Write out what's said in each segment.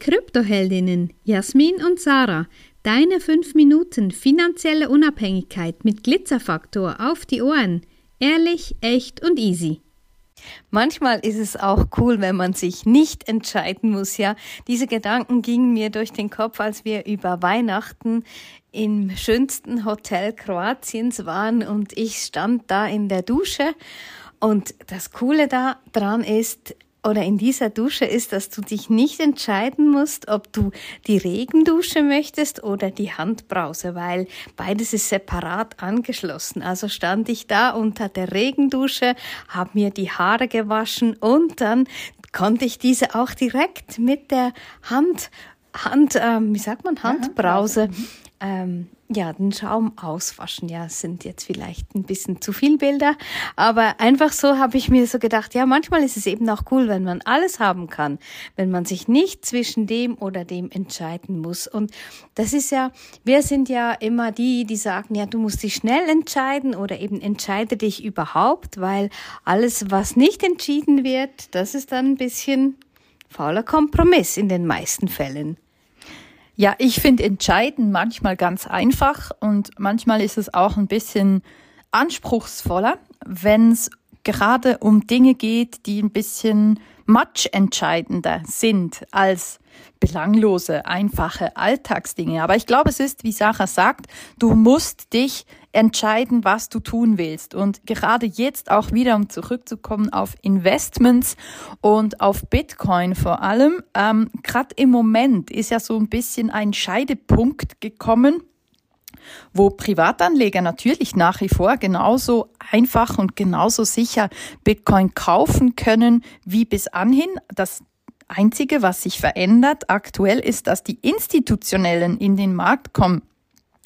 Kryptoheldinnen Jasmin und Sarah. Deine 5 Minuten finanzielle Unabhängigkeit mit Glitzerfaktor auf die Ohren. Ehrlich, echt und easy. Manchmal ist es auch cool, wenn man sich nicht entscheiden muss, ja. Diese Gedanken gingen mir durch den Kopf, als wir über Weihnachten im schönsten Hotel Kroatiens waren und ich stand da in der Dusche und das Coole da dran ist, oder in dieser Dusche ist, dass du dich nicht entscheiden musst, ob du die Regendusche möchtest oder die Handbrause, weil beides ist separat angeschlossen. Also stand ich da unter der Regendusche, habe mir die Haare gewaschen und dann konnte ich diese auch direkt mit der Hand Hand, ähm, wie sagt man, Handbrause ähm, ja, den Schaum auswaschen. Ja, sind jetzt vielleicht ein bisschen zu viel Bilder, aber einfach so habe ich mir so gedacht, ja, manchmal ist es eben auch cool, wenn man alles haben kann, wenn man sich nicht zwischen dem oder dem entscheiden muss. Und das ist ja, wir sind ja immer die, die sagen, ja, du musst dich schnell entscheiden oder eben entscheide dich überhaupt, weil alles, was nicht entschieden wird, das ist dann ein bisschen fauler Kompromiss in den meisten Fällen. Ja, ich finde Entscheiden manchmal ganz einfach und manchmal ist es auch ein bisschen anspruchsvoller, wenn es gerade um Dinge geht, die ein bisschen much entscheidender sind als belanglose, einfache Alltagsdinge. Aber ich glaube, es ist, wie Sarah sagt, du musst dich entscheiden, was du tun willst. Und gerade jetzt auch wieder, um zurückzukommen auf Investments und auf Bitcoin vor allem, ähm, gerade im Moment ist ja so ein bisschen ein Scheidepunkt gekommen wo Privatanleger natürlich nach wie vor genauso einfach und genauso sicher Bitcoin kaufen können wie bis anhin. Das Einzige, was sich verändert aktuell, ist, dass die Institutionellen in den Markt kommen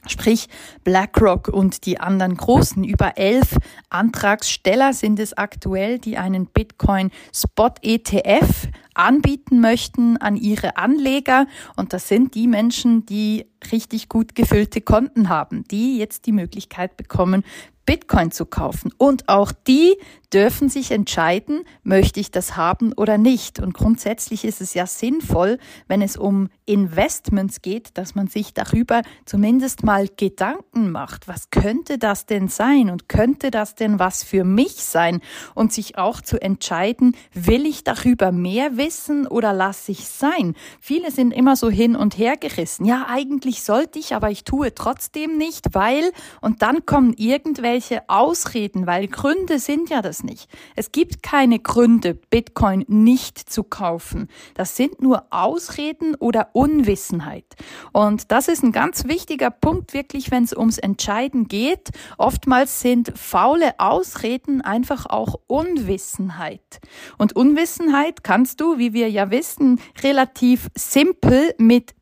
Sprich, BlackRock und die anderen großen, über elf Antragsteller sind es aktuell, die einen Bitcoin Spot ETF anbieten möchten an ihre Anleger. Und das sind die Menschen, die richtig gut gefüllte Konten haben, die jetzt die Möglichkeit bekommen, Bitcoin zu kaufen. Und auch die dürfen sich entscheiden, möchte ich das haben oder nicht. Und grundsätzlich ist es ja sinnvoll, wenn es um Investments geht, dass man sich darüber zumindest mal Gedanken macht. Was könnte das denn sein? Und könnte das denn was für mich sein? Und sich auch zu entscheiden, will ich darüber mehr wissen oder lasse ich sein? Viele sind immer so hin und her gerissen. Ja, eigentlich sollte ich, aber ich tue trotzdem nicht, weil, und dann kommen irgendwelche Ausreden, weil Gründe sind ja das nicht. Es gibt keine Gründe, Bitcoin nicht zu kaufen. Das sind nur Ausreden oder Unwissenheit. Und das ist ein ganz wichtiger Punkt, wirklich, wenn es ums Entscheiden geht. Oftmals sind faule Ausreden einfach auch Unwissenheit. Und Unwissenheit kannst du, wie wir ja wissen, relativ simpel mit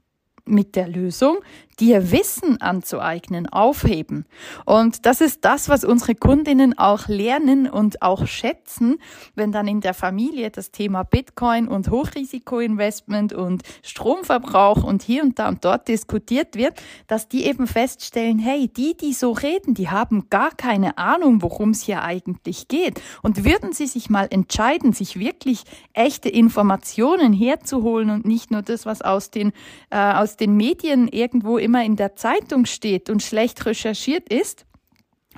mit der Lösung dir Wissen anzueignen, aufheben. Und das ist das, was unsere Kundinnen auch lernen und auch schätzen, wenn dann in der Familie das Thema Bitcoin und Hochrisikoinvestment und Stromverbrauch und hier und da und dort diskutiert wird, dass die eben feststellen, hey, die, die so reden, die haben gar keine Ahnung, worum es hier eigentlich geht. Und würden sie sich mal entscheiden, sich wirklich echte Informationen herzuholen und nicht nur das, was aus den, äh, aus den Medien irgendwo im immer in der Zeitung steht und schlecht recherchiert ist,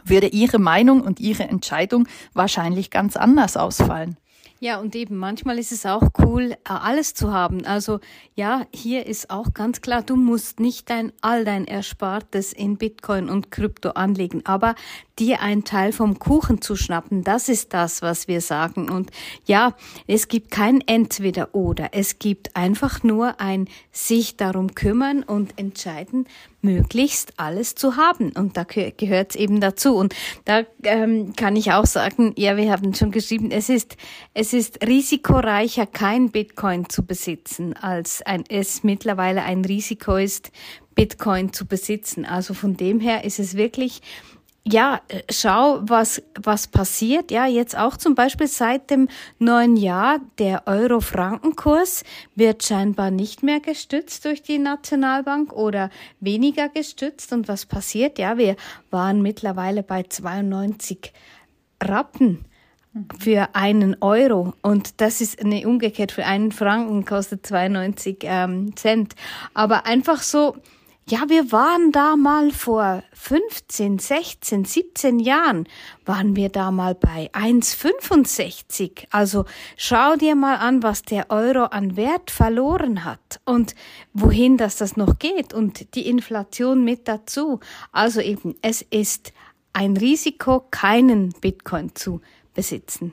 würde Ihre Meinung und Ihre Entscheidung wahrscheinlich ganz anders ausfallen. Ja, und eben manchmal ist es auch cool, äh, alles zu haben. Also ja, hier ist auch ganz klar, du musst nicht dein all dein Erspartes in Bitcoin und Krypto anlegen, aber dir einen Teil vom Kuchen zu schnappen, das ist das, was wir sagen. Und ja, es gibt kein Entweder oder. Es gibt einfach nur ein sich darum kümmern und entscheiden, möglichst alles zu haben. Und da gehört es eben dazu. Und da ähm, kann ich auch sagen, ja, wir haben schon geschrieben, es ist, es ist risikoreicher, kein Bitcoin zu besitzen, als ein, es mittlerweile ein Risiko ist, Bitcoin zu besitzen. Also von dem her ist es wirklich ja, äh, schau, was, was passiert. Ja, jetzt auch zum Beispiel seit dem neuen Jahr, der Euro-Franken-Kurs wird scheinbar nicht mehr gestützt durch die Nationalbank oder weniger gestützt. Und was passiert? Ja, wir waren mittlerweile bei 92 Rappen für einen Euro und das ist ne, umgekehrt für einen Franken kostet 92 ähm, Cent. Aber einfach so, ja, wir waren da mal vor 15, 16, 17 Jahren, waren wir da mal bei 1,65. Also schau dir mal an, was der Euro an Wert verloren hat und wohin das das noch geht und die Inflation mit dazu. Also eben, es ist ein Risiko, keinen Bitcoin zu besitzen.